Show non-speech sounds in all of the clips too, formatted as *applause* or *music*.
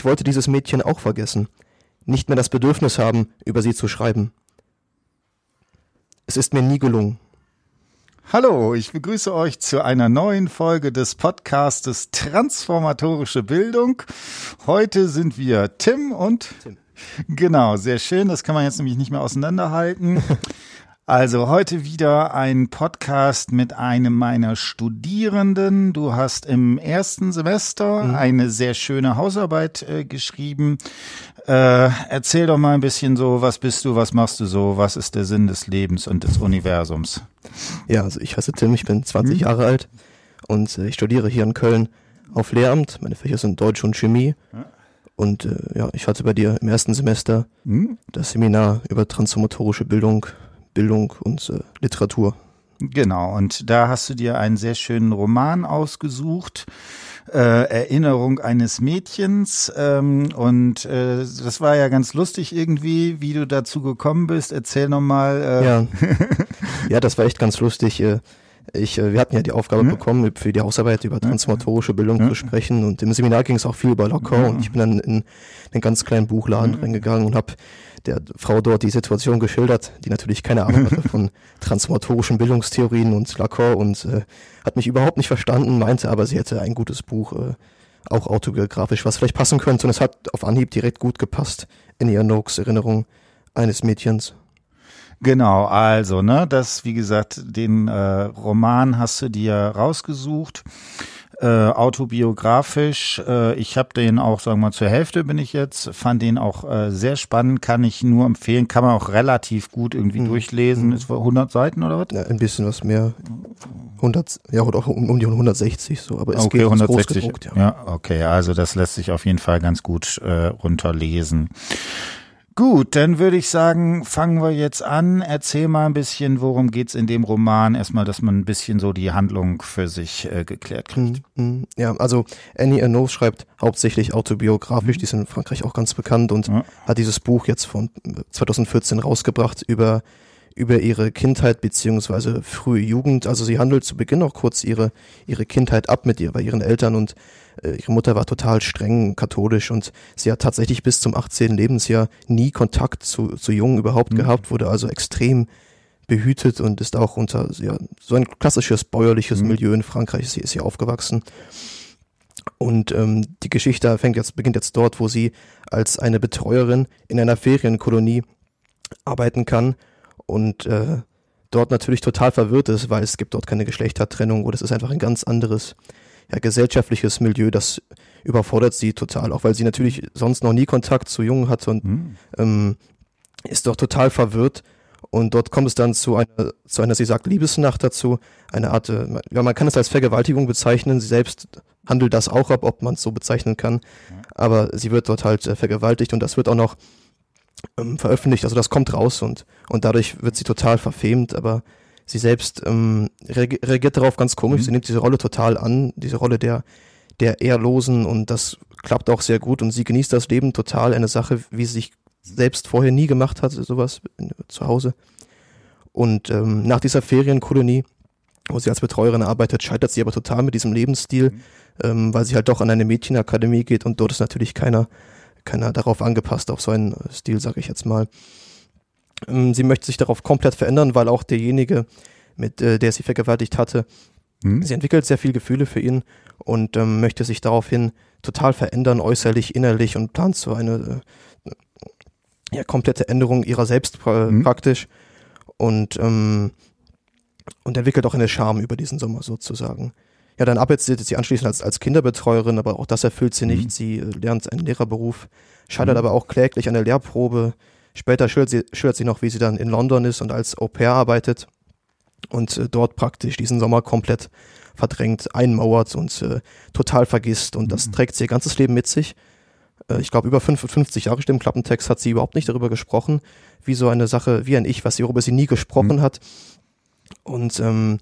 Ich wollte dieses Mädchen auch vergessen, nicht mehr das Bedürfnis haben, über sie zu schreiben. Es ist mir nie gelungen. Hallo, ich begrüße euch zu einer neuen Folge des Podcastes Transformatorische Bildung. Heute sind wir Tim und Tim. Genau, sehr schön. Das kann man jetzt nämlich nicht mehr auseinanderhalten. *laughs* Also heute wieder ein Podcast mit einem meiner Studierenden. Du hast im ersten Semester mhm. eine sehr schöne Hausarbeit äh, geschrieben. Äh, erzähl doch mal ein bisschen so, was bist du, was machst du so, was ist der Sinn des Lebens und des Universums? Ja, also ich heiße Tim, ich bin 20 mhm. Jahre alt und äh, ich studiere hier in Köln auf Lehramt. Meine Fächer sind Deutsch und Chemie. Ja. Und äh, ja, ich hatte bei dir im ersten Semester mhm. das Seminar über transformatorische Bildung Bildung und äh, Literatur. Genau, und da hast du dir einen sehr schönen Roman ausgesucht. Äh, Erinnerung eines Mädchens ähm, und äh, das war ja ganz lustig irgendwie, wie du dazu gekommen bist. Erzähl nochmal. Äh. Ja. *laughs* ja, das war echt ganz lustig. Äh, ich, äh, wir hatten ja die Aufgabe ja. bekommen, für die Hausarbeit über transformatorische Bildung ja. zu sprechen und im Seminar ging es auch viel über Locker und ich bin dann in einen ganz kleinen Buchladen reingegangen und habe der Frau dort die Situation geschildert, die natürlich keine Ahnung hatte von *laughs* transformatorischen Bildungstheorien und Lacan und äh, hat mich überhaupt nicht verstanden, meinte aber, sie hätte ein gutes Buch, äh, auch autobiografisch, was vielleicht passen könnte und es hat auf Anhieb direkt gut gepasst in ihr Noakes Erinnerung eines Mädchens. Genau, also, ne, das, wie gesagt, den äh, Roman hast du dir rausgesucht äh, autobiografisch. Äh, ich habe den auch, sagen wir mal, zur Hälfte bin ich jetzt, fand den auch äh, sehr spannend, kann ich nur empfehlen, kann man auch relativ gut irgendwie mhm. durchlesen. Mhm. Ist 100 Seiten oder was? Ja, ein bisschen was mehr. 100, ja, oder auch um, die 160 so, aber es okay, geht 160. Gedruckt, ja. ja, okay, also das lässt sich auf jeden Fall ganz gut äh, runterlesen. Gut, dann würde ich sagen, fangen wir jetzt an. Erzähl mal ein bisschen, worum geht's in dem Roman? Erstmal, dass man ein bisschen so die Handlung für sich äh, geklärt kriegt. Mm, ja, also Annie Ernaux schreibt hauptsächlich autobiografisch, die ist in Frankreich auch ganz bekannt und ja. hat dieses Buch jetzt von 2014 rausgebracht über über ihre Kindheit beziehungsweise frühe Jugend. Also sie handelt zu Beginn auch kurz ihre ihre Kindheit ab mit ihr bei ihren Eltern und äh, ihre Mutter war total streng katholisch und sie hat tatsächlich bis zum 18. Lebensjahr nie Kontakt zu, zu Jungen überhaupt mhm. gehabt, wurde also extrem behütet und ist auch unter ja, so ein klassisches bäuerliches mhm. Milieu in Frankreich sie ist hier aufgewachsen. Und ähm, die Geschichte fängt jetzt, beginnt jetzt dort, wo sie als eine Betreuerin in einer Ferienkolonie arbeiten kann und äh, dort natürlich total verwirrt ist, weil es gibt dort keine Geschlechtertrennung oder es ist einfach ein ganz anderes ja, gesellschaftliches Milieu, das überfordert sie total, auch weil sie natürlich sonst noch nie Kontakt zu Jungen hatte und mhm. ähm, ist doch total verwirrt. Und dort kommt es dann zu einer, zu einer, sie sagt, Liebesnacht dazu, eine Art, äh, ja, man kann es als Vergewaltigung bezeichnen, sie selbst handelt das auch ab, ob man es so bezeichnen kann, aber sie wird dort halt äh, vergewaltigt und das wird auch noch ähm, veröffentlicht, also das kommt raus und, und dadurch wird sie total verfemt, aber sie selbst ähm, reagiert darauf ganz komisch. Mhm. Sie nimmt diese Rolle total an, diese Rolle der, der Ehrlosen und das klappt auch sehr gut und sie genießt das Leben total. Eine Sache, wie sie sich selbst vorher nie gemacht hat, sowas zu Hause. Und ähm, nach dieser Ferienkolonie, wo sie als Betreuerin arbeitet, scheitert sie aber total mit diesem Lebensstil, mhm. ähm, weil sie halt doch an eine Mädchenakademie geht und dort ist natürlich keiner, keiner darauf angepasst, auf so einen Stil, sag ich jetzt mal. Ähm, sie möchte sich darauf komplett verändern, weil auch derjenige, mit äh, der sie vergewaltigt hatte, mhm. sie entwickelt sehr viel Gefühle für ihn und ähm, möchte sich daraufhin total verändern, äußerlich, innerlich und plant so eine äh, ja, komplette Änderung ihrer selbst pra mhm. praktisch und, ähm, und entwickelt auch eine Scham über diesen Sommer sozusagen. Ja, dann arbeitet sie anschließend als, als Kinderbetreuerin, aber auch das erfüllt sie nicht. Mhm. Sie äh, lernt einen Lehrerberuf, scheitert mhm. aber auch kläglich an der Lehrprobe, Später schildert sie, schildert sie noch, wie sie dann in London ist und als Au pair arbeitet und äh, dort praktisch diesen Sommer komplett verdrängt, einmauert und äh, total vergisst. Und das mhm. trägt sie ihr ganzes Leben mit sich. Äh, ich glaube, über 55 Jahre stimmt Klappentext hat sie überhaupt nicht darüber gesprochen, wie so eine Sache, wie ein Ich, was sie, worüber sie nie gesprochen mhm. hat. Und ähm,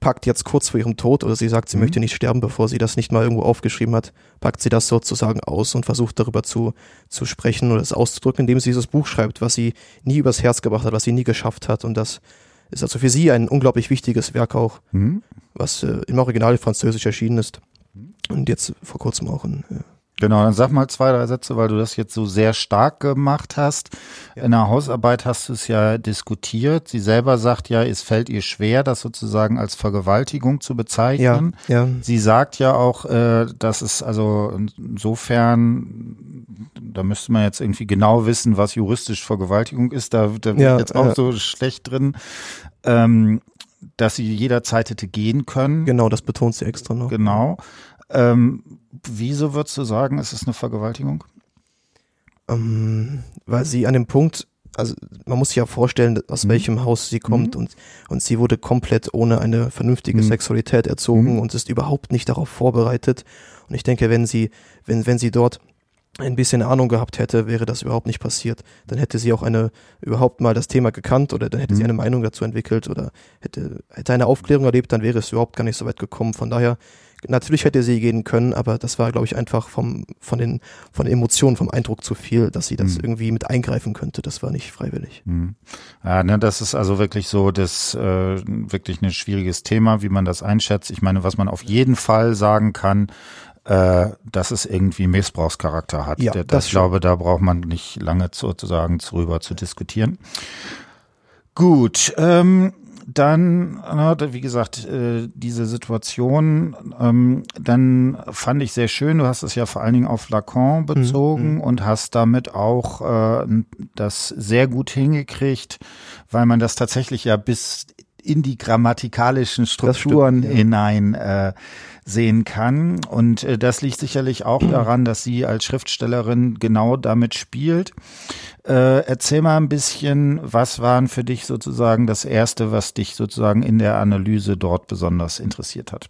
packt jetzt kurz vor ihrem Tod, oder sie sagt, sie mhm. möchte nicht sterben, bevor sie das nicht mal irgendwo aufgeschrieben hat, packt sie das sozusagen aus und versucht darüber zu, zu sprechen oder es auszudrücken, indem sie dieses Buch schreibt, was sie nie übers Herz gebracht hat, was sie nie geschafft hat. Und das ist also für sie ein unglaublich wichtiges Werk auch, mhm. was äh, im Original französisch erschienen ist. Und jetzt vor kurzem auch in, äh, Genau, dann sag mal zwei, drei Sätze, weil du das jetzt so sehr stark gemacht hast. Ja. In der Hausarbeit hast du es ja diskutiert. Sie selber sagt ja, es fällt ihr schwer, das sozusagen als Vergewaltigung zu bezeichnen. Ja, ja. Sie sagt ja auch, äh, dass es also insofern, da müsste man jetzt irgendwie genau wissen, was juristisch Vergewaltigung ist. Da, da bin ja, ich jetzt auch so schlecht drin. Ähm, dass sie jederzeit hätte gehen können. Genau, das betont sie extra noch. Genau. Ähm, wieso würdest du sagen, ist es eine Vergewaltigung? Ähm, weil sie an dem Punkt, also man muss sich ja vorstellen, aus mhm. welchem Haus sie kommt mhm. und, und sie wurde komplett ohne eine vernünftige mhm. Sexualität erzogen mhm. und ist überhaupt nicht darauf vorbereitet. Und ich denke, wenn sie, wenn, wenn sie dort ein bisschen Ahnung gehabt hätte, wäre das überhaupt nicht passiert. Dann hätte sie auch eine überhaupt mal das Thema gekannt oder dann hätte mhm. sie eine Meinung dazu entwickelt oder hätte, hätte eine Aufklärung erlebt, dann wäre es überhaupt gar nicht so weit gekommen. Von daher Natürlich hätte sie gehen können, aber das war, glaube ich, einfach vom, von den, von den Emotionen, vom Eindruck zu viel, dass sie das mhm. irgendwie mit eingreifen könnte. Das war nicht freiwillig. Mhm. Ja, ne, das ist also wirklich so, das, äh, wirklich ein schwieriges Thema, wie man das einschätzt. Ich meine, was man auf jeden Fall sagen kann, äh, dass es irgendwie Missbrauchscharakter hat. Ja, das, das ich glaube, da braucht man nicht lange sozusagen drüber zu diskutieren. Gut, ähm, dann, wie gesagt, äh, diese Situation, ähm, dann fand ich sehr schön, du hast es ja vor allen Dingen auf Lacan mhm, bezogen mhm. und hast damit auch äh, das sehr gut hingekriegt, weil man das tatsächlich ja bis in die grammatikalischen Strukturen stimmt, ja. hinein äh, sehen kann. Und äh, das liegt sicherlich auch daran, dass sie als Schriftstellerin genau damit spielt. Äh, erzähl mal ein bisschen, was waren für dich sozusagen das Erste, was dich sozusagen in der Analyse dort besonders interessiert hat?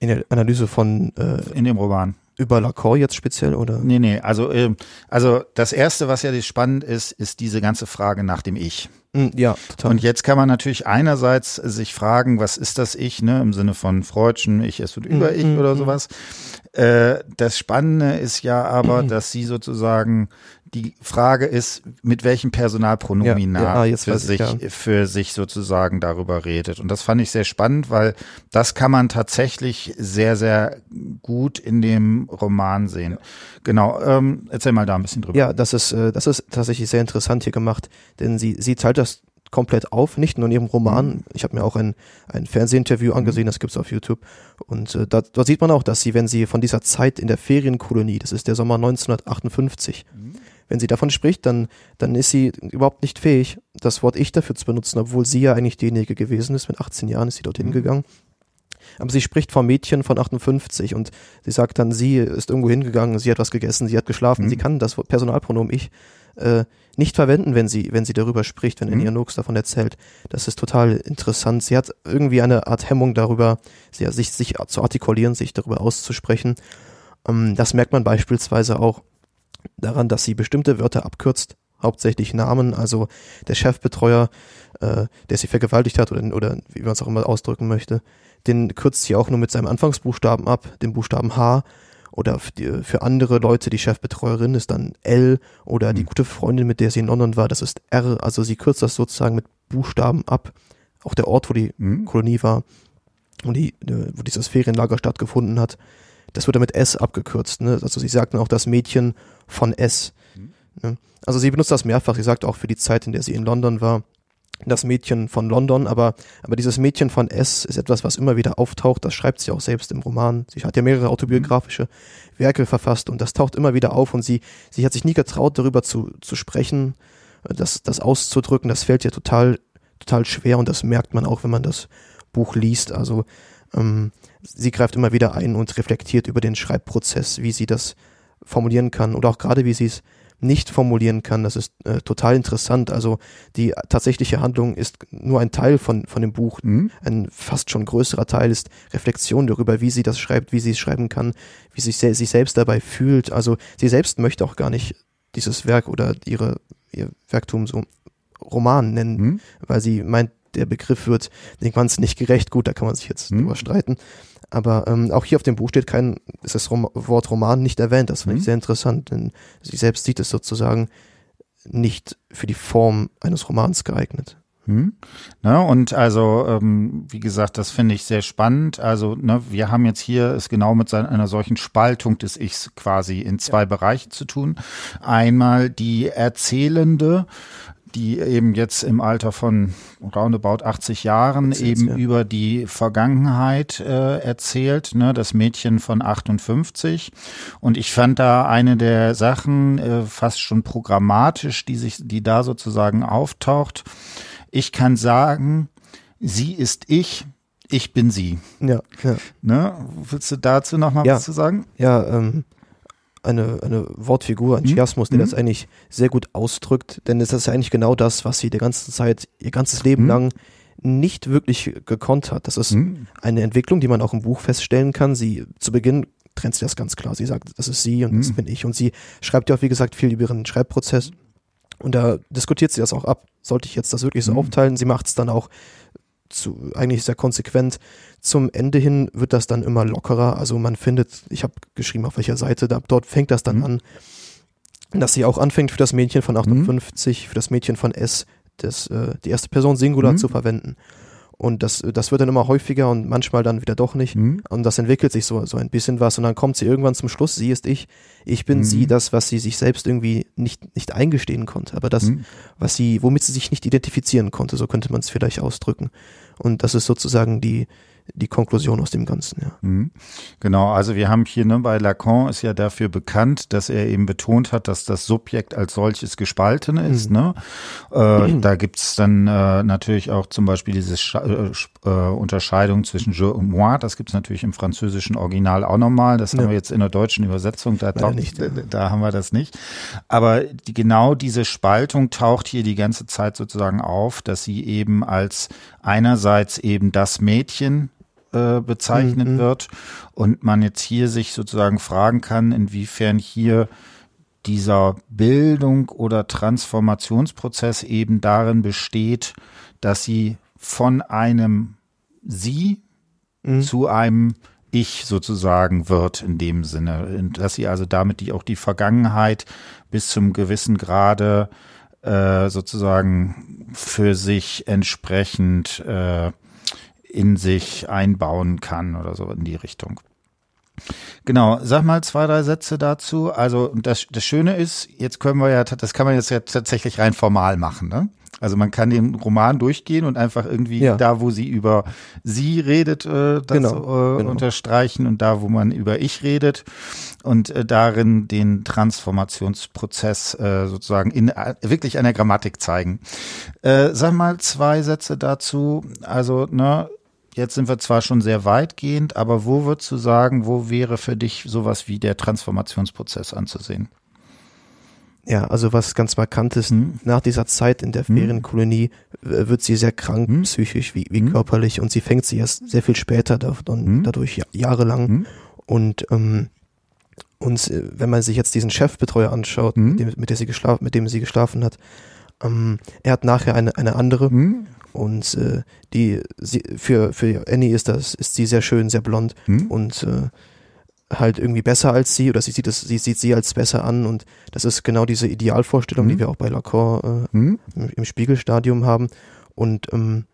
In der Analyse von äh, in dem Roman. Über Lacan jetzt speziell oder? Nee, nee, also, äh, also das erste, was ja spannend ist, ist diese ganze Frage nach dem Ich. Mm, ja, total. Und jetzt kann man natürlich einerseits sich fragen, was ist das Ich, ne, im Sinne von Freudschen Ich, es wird über Ich mm, oder mm, sowas. Äh, das Spannende ist ja aber, dass sie sozusagen die Frage ist, mit welchem Personalpronomina ja, ja, für, sich, ja. für sich sozusagen darüber redet. Und das fand ich sehr spannend, weil das kann man tatsächlich sehr, sehr gut in dem Roman sehen. Genau, ähm, erzähl mal da ein bisschen drüber. Ja, das ist, äh, das ist tatsächlich sehr interessant hier gemacht, denn sie, sie teilt das komplett auf, nicht nur in ihrem Roman. Mhm. Ich habe mir auch ein, ein Fernsehinterview mhm. angesehen, das gibt's auf YouTube. Und äh, da, da sieht man auch, dass sie, wenn sie von dieser Zeit in der Ferienkolonie, das ist der Sommer 1958, mhm. Wenn sie davon spricht, dann, dann ist sie überhaupt nicht fähig, das Wort Ich dafür zu benutzen, obwohl sie ja eigentlich diejenige gewesen ist. Mit 18 Jahren ist sie dorthin mhm. gegangen. Aber sie spricht vom Mädchen von 58 und sie sagt dann, sie ist irgendwo hingegangen, sie hat was gegessen, sie hat geschlafen, mhm. sie kann das Personalpronomen Ich äh, nicht verwenden, wenn sie, wenn sie darüber spricht, wenn mhm. Enya Nox davon erzählt. Das ist total interessant. Sie hat irgendwie eine Art Hemmung darüber, sich, sich zu artikulieren, sich darüber auszusprechen. Ähm, das merkt man beispielsweise auch daran, dass sie bestimmte Wörter abkürzt, hauptsächlich Namen, also der Chefbetreuer, äh, der sie vergewaltigt hat oder, oder wie man es auch immer ausdrücken möchte, den kürzt sie auch nur mit seinem Anfangsbuchstaben ab, dem Buchstaben H oder für andere Leute, die Chefbetreuerin ist dann L oder die mhm. gute Freundin, mit der sie in London war, das ist R. Also sie kürzt das sozusagen mit Buchstaben ab. Auch der Ort, wo die mhm. Kolonie war und die, wo dieses Ferienlager stattgefunden hat, das wird dann mit S abgekürzt. Ne? Also sie sagten auch das Mädchen von S. Mhm. Ne? Also sie benutzt das mehrfach. Sie sagt auch für die Zeit, in der sie in London war, das Mädchen von London, aber, aber dieses Mädchen von S ist etwas, was immer wieder auftaucht. Das schreibt sie auch selbst im Roman. Sie hat ja mehrere autobiografische Werke verfasst und das taucht immer wieder auf und sie, sie hat sich nie getraut, darüber zu, zu sprechen, das, das auszudrücken. Das fällt ihr total, total schwer und das merkt man auch, wenn man das Buch liest. Also, ähm, sie greift immer wieder ein und reflektiert über den Schreibprozess, wie sie das formulieren kann oder auch gerade wie sie es nicht formulieren kann. Das ist äh, total interessant. Also die tatsächliche Handlung ist nur ein Teil von, von dem Buch. Mhm. Ein fast schon größerer Teil ist Reflexion darüber, wie sie das schreibt, wie sie es schreiben kann, wie sie sich, sich selbst dabei fühlt. Also sie selbst möchte auch gar nicht dieses Werk oder ihre, ihr Werktum so Roman nennen, mhm. weil sie meint, der Begriff wird Ganzen nicht gerecht. Gut, da kann man sich jetzt mhm. drüber streiten. Aber ähm, auch hier auf dem Buch steht kein, ist das Rom Wort Roman nicht erwähnt. Das finde mhm. ich sehr interessant, denn sie selbst sieht es sozusagen nicht für die Form eines Romans geeignet. Hm. Ne, und also, ähm, wie gesagt, das finde ich sehr spannend. Also, ne, wir haben jetzt hier es genau mit einer solchen Spaltung des Ichs quasi in zwei ja. Bereiche zu tun. Einmal die erzählende, die eben jetzt im Alter von roundabout 80 Jahren eben ja. über die Vergangenheit äh, erzählt, ne, das Mädchen von 58. Und ich fand da eine der Sachen äh, fast schon programmatisch, die sich, die da sozusagen auftaucht. Ich kann sagen, sie ist ich, ich bin sie. Ja, ja. Ne? Willst du dazu noch mal ja. was zu sagen? Ja, ähm, eine, eine Wortfigur, ein mhm. Chiasmus, der mhm. das eigentlich sehr gut ausdrückt, denn es ist eigentlich genau das, was sie die ganze Zeit, ihr ganzes Leben mhm. lang nicht wirklich gekonnt hat. Das ist mhm. eine Entwicklung, die man auch im Buch feststellen kann. Sie zu Beginn trennt sie das ganz klar. Sie sagt, das ist sie und das mhm. bin ich. Und sie schreibt ja auch, wie gesagt, viel über ihren Schreibprozess. Und da diskutiert sie das auch ab. Sollte ich jetzt das wirklich so mhm. aufteilen? Sie macht es dann auch zu, eigentlich sehr konsequent. Zum Ende hin wird das dann immer lockerer. Also man findet, ich habe geschrieben auf welcher Seite, da, dort fängt das dann mhm. an, dass sie auch anfängt für das Mädchen von 58, mhm. für das Mädchen von S, das, äh, die erste Person Singular mhm. zu verwenden. Und das, das wird dann immer häufiger und manchmal dann wieder doch nicht. Mhm. Und das entwickelt sich so, so ein bisschen was. Und dann kommt sie irgendwann zum Schluss, sie ist ich, ich bin mhm. sie, das, was sie sich selbst irgendwie nicht, nicht eingestehen konnte. Aber das, mhm. was sie, womit sie sich nicht identifizieren konnte, so könnte man es vielleicht ausdrücken. Und das ist sozusagen die, die Konklusion aus dem Ganzen, ja. Mhm. Genau, also wir haben hier, ne, bei Lacan ist ja dafür bekannt, dass er eben betont hat, dass das Subjekt als solches gespalten ist. Mhm. Ne? Äh, mhm. Da gibt's dann äh, natürlich auch zum Beispiel diese Sch äh, äh, Unterscheidung zwischen je und moi, das gibt's natürlich im französischen Original auch nochmal. Das ja. haben wir jetzt in der deutschen Übersetzung, da, taucht, nicht, ja. da haben wir das nicht. Aber die, genau diese Spaltung taucht hier die ganze Zeit sozusagen auf, dass sie eben als einerseits eben das Mädchen äh, bezeichnet mhm. wird und man jetzt hier sich sozusagen fragen kann, inwiefern hier dieser Bildung oder Transformationsprozess eben darin besteht, dass sie von einem Sie mhm. zu einem Ich sozusagen wird in dem Sinne, dass sie also damit die auch die Vergangenheit bis zum gewissen Grade äh, sozusagen für sich entsprechend äh, in sich einbauen kann oder so in die Richtung. Genau, sag mal zwei, drei Sätze dazu. Also das, das Schöne ist, jetzt können wir ja, das kann man jetzt ja tatsächlich rein formal machen. Ne? Also man kann den Roman durchgehen und einfach irgendwie ja. da, wo sie über sie redet, äh, das genau, äh, genau. unterstreichen und da, wo man über ich redet und äh, darin den Transformationsprozess äh, sozusagen in äh, wirklich einer Grammatik zeigen. Äh, sag mal zwei Sätze dazu. Also ne, Jetzt sind wir zwar schon sehr weitgehend, aber wo würdest du sagen, wo wäre für dich sowas wie der Transformationsprozess anzusehen? Ja, also was ganz markant ist, hm. nach dieser Zeit in der hm. Ferienkolonie wird sie sehr krank, hm. psychisch wie, wie hm. körperlich und sie fängt sich erst sehr viel später davon, hm. dadurch jahrelang. Hm. Und ähm, und äh, wenn man sich jetzt diesen Chefbetreuer anschaut, mit, dem, mit, der sie geschlafen, mit dem sie geschlafen hat, ähm, er hat nachher eine, eine andere und äh, die sie, für für Annie ist das ist sie sehr schön, sehr blond hm? und äh, halt irgendwie besser als sie oder sie sieht es sie sieht sie als besser an und das ist genau diese Idealvorstellung, hm? die wir auch bei Lacan äh, hm? im, im, Spiegelstadium haben und ähm,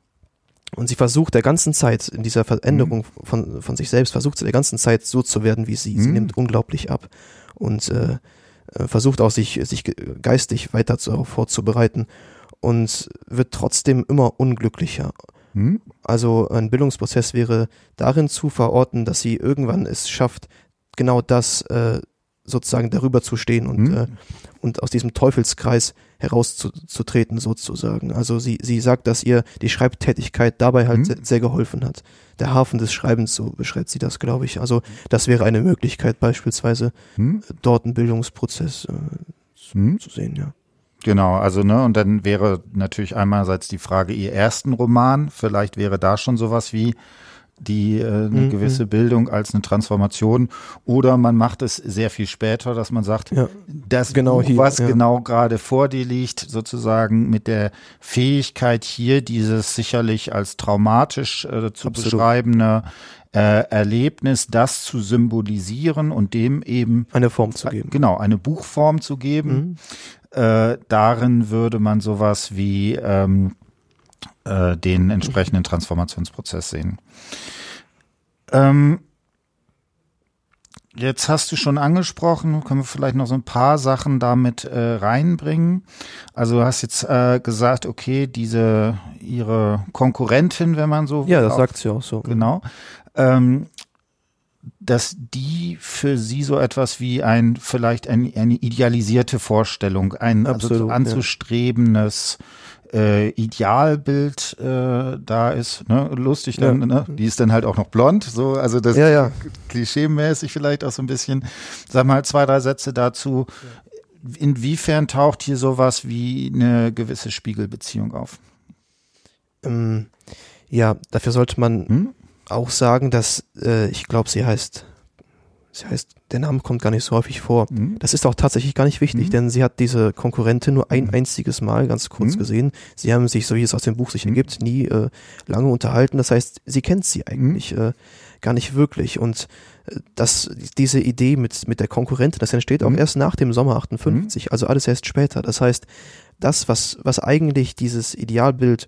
und sie versucht der ganzen Zeit in dieser Veränderung hm? von von sich selbst versucht sie der ganzen Zeit so zu werden wie sie. Sie hm? nimmt unglaublich ab und äh, äh, versucht auch sich sich geistig weiter zu, vorzubereiten und wird trotzdem immer unglücklicher. Hm? Also ein Bildungsprozess wäre darin zu verorten, dass sie irgendwann es schafft, genau das äh, sozusagen darüber zu stehen und, hm? äh, und aus diesem Teufelskreis herauszutreten sozusagen. Also sie, sie sagt, dass ihr die Schreibtätigkeit dabei halt hm? sehr, sehr, geholfen hat. Der Hafen des Schreibens, so beschreibt sie das, glaube ich. Also das wäre eine Möglichkeit beispielsweise, hm? dort einen Bildungsprozess äh, zu, hm? zu sehen, ja. Genau, also ne, und dann wäre natürlich einerseits die Frage, ihr ersten Roman, vielleicht wäre da schon sowas wie die äh, eine mhm. gewisse Bildung als eine Transformation oder man macht es sehr viel später, dass man sagt, ja, das genau Buch, hier, was ja. genau gerade vor dir liegt, sozusagen mit der Fähigkeit hier dieses sicherlich als traumatisch äh, zu Absolut. beschreibende äh, Erlebnis, das zu symbolisieren und dem eben eine Form zu geben. Genau, eine Buchform zu geben. Mhm. Äh, darin würde man sowas wie ähm, äh, den entsprechenden Transformationsprozess sehen. Ähm, Jetzt hast du schon angesprochen, können wir vielleicht noch so ein paar Sachen damit äh, reinbringen. Also du hast jetzt äh, gesagt, okay, diese ihre Konkurrentin, wenn man so Ja, das sagt sie auch so. Genau. Ähm, dass die für sie so etwas wie ein vielleicht ein, eine idealisierte Vorstellung, ein also Absolut, also anzustrebendes äh, Idealbild äh, da ist. Ne? Lustig dann, ja. ne? die ist dann halt auch noch blond, so, also das ja, ja. klischee-mäßig vielleicht auch so ein bisschen. Sag mal zwei, drei Sätze dazu. Inwiefern taucht hier sowas wie eine gewisse Spiegelbeziehung auf? Ähm, ja, dafür sollte man hm? Auch sagen, dass äh, ich glaube, sie heißt sie heißt, der Name kommt gar nicht so häufig vor. Mhm. Das ist auch tatsächlich gar nicht wichtig, mhm. denn sie hat diese Konkurrentin nur ein mhm. einziges Mal ganz kurz mhm. gesehen. Sie haben sich, so wie es aus dem Buch sich mhm. ergibt, nie äh, lange unterhalten. Das heißt, sie kennt sie eigentlich mhm. äh, gar nicht wirklich. Und äh, das, diese Idee mit, mit der Konkurrentin, das entsteht auch erst nach dem Sommer 58, also alles erst später. Das heißt, das, was, was eigentlich dieses Idealbild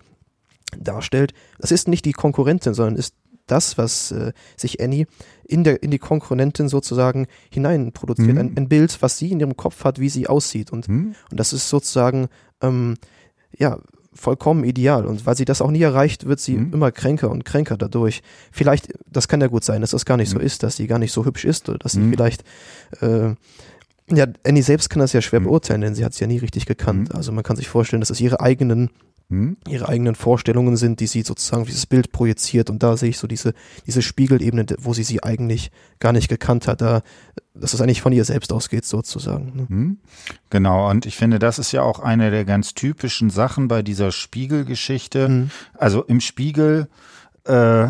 darstellt, das ist nicht die Konkurrentin, sondern ist das, was äh, sich Annie in, der, in die Konkurrentin sozusagen hinein produziert. Mhm. Ein, ein, Bild, was sie in ihrem Kopf hat, wie sie aussieht. Und, mhm. und das ist sozusagen, ähm, ja, vollkommen ideal. Und weil sie das auch nie erreicht, wird sie mhm. immer kränker und kränker dadurch. Vielleicht, das kann ja gut sein, dass das gar nicht so mhm. ist, dass sie gar nicht so hübsch ist oder dass sie mhm. vielleicht, äh, ja, Annie selbst kann das ja schwer mhm. beurteilen, denn sie hat es ja nie richtig gekannt. Also man kann sich vorstellen, dass es ihre eigenen hm? ihre eigenen Vorstellungen sind, die sie sozusagen dieses Bild projiziert. Und da sehe ich so diese, diese Spiegelebene, wo sie sie eigentlich gar nicht gekannt hat, da, dass es eigentlich von ihr selbst ausgeht, sozusagen. Ne? Hm? Genau, und ich finde, das ist ja auch eine der ganz typischen Sachen bei dieser Spiegelgeschichte. Hm. Also im Spiegel, äh,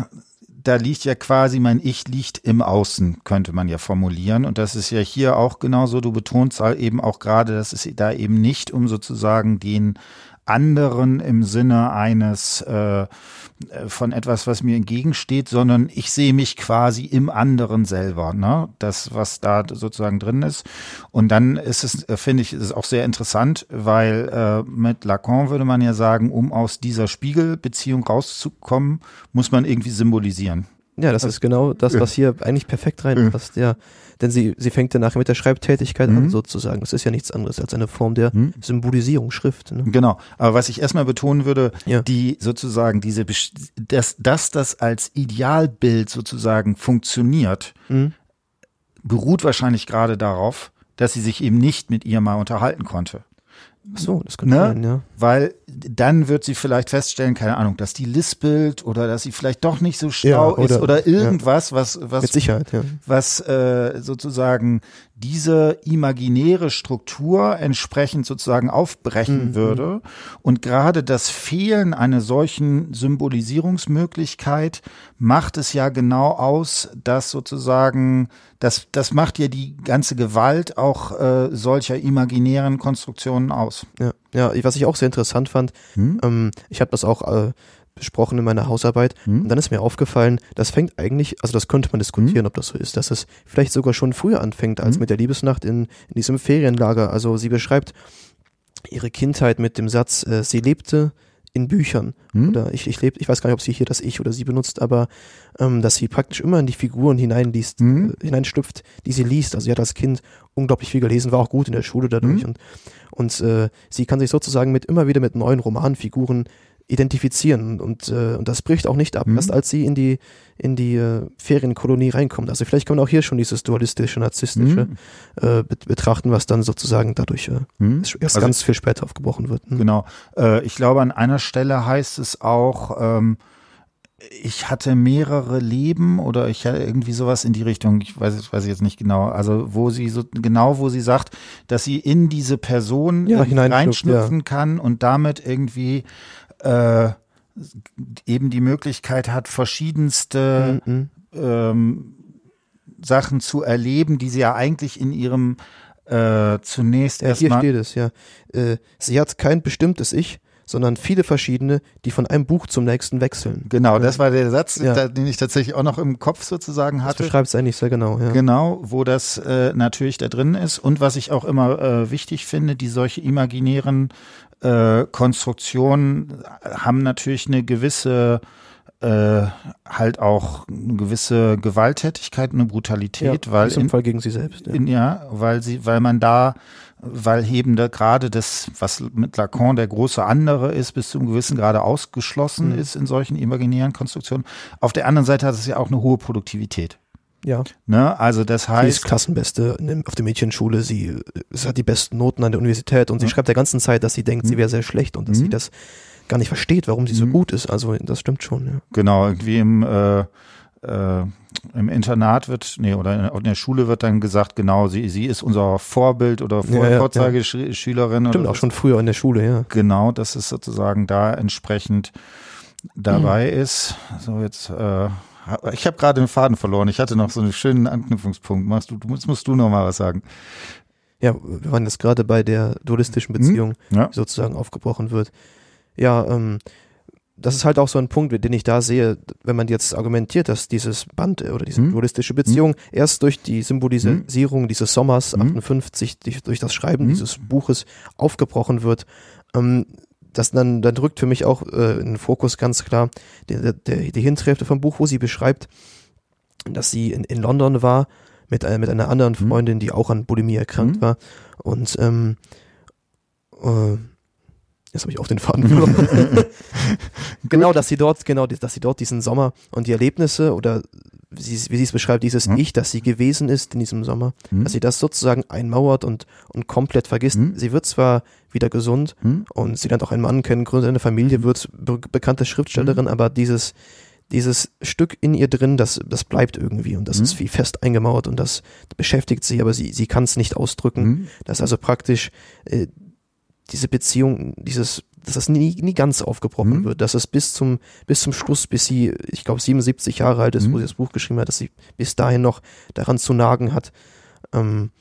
da liegt ja quasi mein Ich liegt im Außen, könnte man ja formulieren. Und das ist ja hier auch genauso. Du betonst halt eben auch gerade, dass es da eben nicht um sozusagen den anderen im Sinne eines äh, von etwas, was mir entgegensteht, sondern ich sehe mich quasi im anderen selber, ne? Das, was da sozusagen drin ist. Und dann ist es, äh, finde ich, ist es auch sehr interessant, weil äh, mit Lacan würde man ja sagen, um aus dieser Spiegelbeziehung rauszukommen, muss man irgendwie symbolisieren. Ja, das also, ist genau das, was hier eigentlich perfekt reinpasst, ja. Denn sie, sie fängt dann nachher mit der Schreibtätigkeit mhm. an, sozusagen. Das ist ja nichts anderes als eine Form der mhm. Symbolisierung, Schrift. Ne? Genau. Aber was ich erstmal betonen würde, ja. die sozusagen diese, dass, dass das als Idealbild sozusagen funktioniert, mhm. beruht wahrscheinlich gerade darauf, dass sie sich eben nicht mit ihr mal unterhalten konnte. Ach so, das könnte ne? sein, ja. Weil dann wird sie vielleicht feststellen, keine Ahnung, dass die lispelt oder dass sie vielleicht doch nicht so schlau ja, oder, ist oder irgendwas, ja. was, was, Mit Sicherheit, ja. was äh, sozusagen diese imaginäre Struktur entsprechend sozusagen aufbrechen mhm. würde. Und gerade das Fehlen einer solchen Symbolisierungsmöglichkeit macht es ja genau aus, dass sozusagen, das, das macht ja die ganze Gewalt auch äh, solcher imaginären Konstruktionen aus. Ja, ja, was ich auch sehr interessant fand, hm? ähm, ich habe das auch äh, besprochen in meiner Hausarbeit. Hm? Und dann ist mir aufgefallen, das fängt eigentlich, also das könnte man diskutieren, hm? ob das so ist, dass es vielleicht sogar schon früher anfängt als hm? mit der Liebesnacht in, in diesem Ferienlager. Also sie beschreibt ihre Kindheit mit dem Satz, äh, sie lebte in Büchern. Hm? Oder ich, ich lebe, ich weiß gar nicht, ob sie hier das Ich oder sie benutzt, aber ähm, dass sie praktisch immer in die Figuren hineinliest, hm? äh, hineinschlüpft, die sie liest. Also sie hat als Kind unglaublich viel gelesen, war auch gut in der Schule dadurch. Hm? Und, und äh, sie kann sich sozusagen mit immer wieder mit neuen Romanfiguren identifizieren und, äh, und das bricht auch nicht ab, mhm. erst als sie in die, in die äh, Ferienkolonie reinkommt. Also vielleicht kann man auch hier schon dieses dualistische, narzisstische mhm. äh, betrachten, was dann sozusagen dadurch äh, mhm. erst also, ganz viel später aufgebrochen wird. Ne? Genau. Äh, ich glaube, an einer Stelle heißt es auch, ähm, ich hatte mehrere Leben oder ich hatte irgendwie sowas in die Richtung, ich weiß, weiß ich jetzt nicht genau, also wo sie so genau, wo sie sagt, dass sie in diese Person ja, reinschlüpfen ja. kann und damit irgendwie äh, eben die Möglichkeit hat, verschiedenste mhm. ähm, Sachen zu erleben, die sie ja eigentlich in ihrem äh, zunächst erstmal. Hier steht es, ja. Äh, sie hat kein bestimmtes Ich, sondern viele verschiedene, die von einem Buch zum nächsten wechseln. Genau, das war der Satz, ja. den ich tatsächlich auch noch im Kopf sozusagen hatte. Das beschreibt es eigentlich sehr genau, ja. Genau, wo das äh, natürlich da drin ist und was ich auch immer äh, wichtig finde, die solche imaginären äh, Konstruktionen haben natürlich eine gewisse äh, halt auch eine gewisse Gewalttätigkeit, eine Brutalität, ja, weil im Fall gegen sie selbst. Ja. In, ja, weil sie, weil man da, weil eben da gerade das, was mit Lacan der große andere ist, bis zu einem gewissen Grade ausgeschlossen mhm. ist in solchen imaginären Konstruktionen. Auf der anderen Seite hat es ja auch eine hohe Produktivität. Ja. Ne? Also das heißt. Sie ist Klassenbeste auf der Mädchenschule, sie, sie hat die besten Noten an der Universität und sie schreibt der ganzen Zeit, dass sie denkt, mhm. sie wäre sehr schlecht und dass mhm. sie das gar nicht versteht, warum sie so mhm. gut ist. Also das stimmt schon, ja. Genau, irgendwie im äh, äh, im Internat wird, nee, oder in der Schule wird dann gesagt, genau, sie, sie ist unser Vorbild oder Vor ja, ja, Vorzeigeschülerin. Ja. Stimmt, auch schon früher in der Schule, ja. Genau, dass es sozusagen da entsprechend dabei mhm. ist. So, jetzt, äh, ich habe gerade den Faden verloren. Ich hatte noch so einen schönen Anknüpfungspunkt. Machst du, jetzt musst du noch mal was sagen. Ja, wir waren jetzt gerade bei der dualistischen mhm. Beziehung, mhm. ja. die sozusagen aufgebrochen wird. Ja, ähm, das ist halt auch so ein Punkt, den ich da sehe, wenn man jetzt argumentiert, dass dieses Band oder diese hm? dualistische Beziehung hm? erst durch die Symbolisierung hm? dieses Sommers hm? 58, durch, das Schreiben hm? dieses Buches aufgebrochen wird. Ähm, das dann, dann drückt für mich auch äh, in den Fokus ganz klar der, der, die Hinterhälfte vom Buch, wo sie beschreibt, dass sie in, in London war mit, äh, mit einer anderen hm? Freundin, die auch an Bulimie erkrankt war. Und ähm, äh, Jetzt habe ich auch den Faden verloren. *laughs* *laughs* genau, dass sie dort, genau, dass sie dort diesen Sommer und die Erlebnisse oder sie, wie sie es beschreibt, dieses mhm. Ich, das sie gewesen ist in diesem Sommer, mhm. dass sie das sozusagen einmauert und, und komplett vergisst. Mhm. Sie wird zwar wieder gesund hm? und sie lernt auch einen Mann kennen, gründet eine Familie, wird be bekannte Schriftstellerin, hm? aber dieses, dieses Stück in ihr drin, das, das bleibt irgendwie und das ist hm? wie fest eingemauert und das beschäftigt sie, aber sie, sie kann es nicht ausdrücken. Das ist also praktisch äh, diese Beziehung, dieses, dass das nie, nie ganz aufgebrochen mhm. wird, dass es bis zum, bis zum Schluss, bis sie, ich glaube, 77 Jahre alt ist, mhm. wo sie das Buch geschrieben hat, dass sie bis dahin noch daran zu nagen hat. Ähm,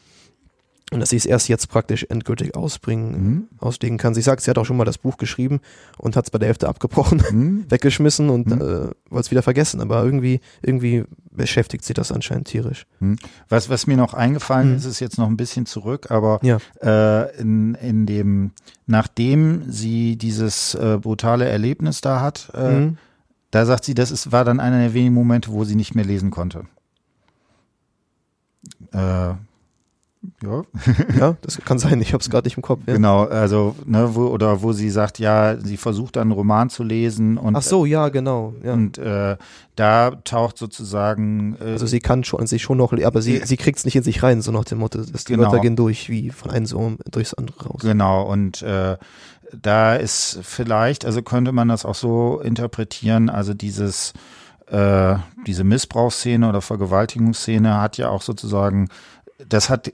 und dass sie es erst jetzt praktisch endgültig ausbringen, mhm. auslegen kann. Sie sagt, sie hat auch schon mal das Buch geschrieben und hat es bei der Hälfte abgebrochen, mhm. *laughs* weggeschmissen und mhm. äh, wollte es wieder vergessen. Aber irgendwie, irgendwie beschäftigt sie das anscheinend tierisch. Mhm. Was, was mir noch eingefallen mhm. ist, ist jetzt noch ein bisschen zurück, aber ja. äh, in, in dem, nachdem sie dieses äh, brutale Erlebnis da hat, äh, mhm. da sagt sie, das ist, war dann einer der wenigen Momente, wo sie nicht mehr lesen konnte. Äh, ja. *laughs* ja, das kann sein. Ich habe es gerade nicht im Kopf. Ja. Genau, also ne, wo oder wo sie sagt, ja, sie versucht dann einen Roman zu lesen und ach so, ja, genau. Ja. Und äh, da taucht sozusagen. Äh, also sie kann schon sich schon noch, aber sie sie kriegt es nicht in sich rein, so nach dem Motto, dass die genau. Wörter gehen durch wie von einem so durchs andere raus. Genau und äh, da ist vielleicht, also könnte man das auch so interpretieren, also dieses äh, diese Missbrauchsszene oder Vergewaltigungsszene hat ja auch sozusagen das hat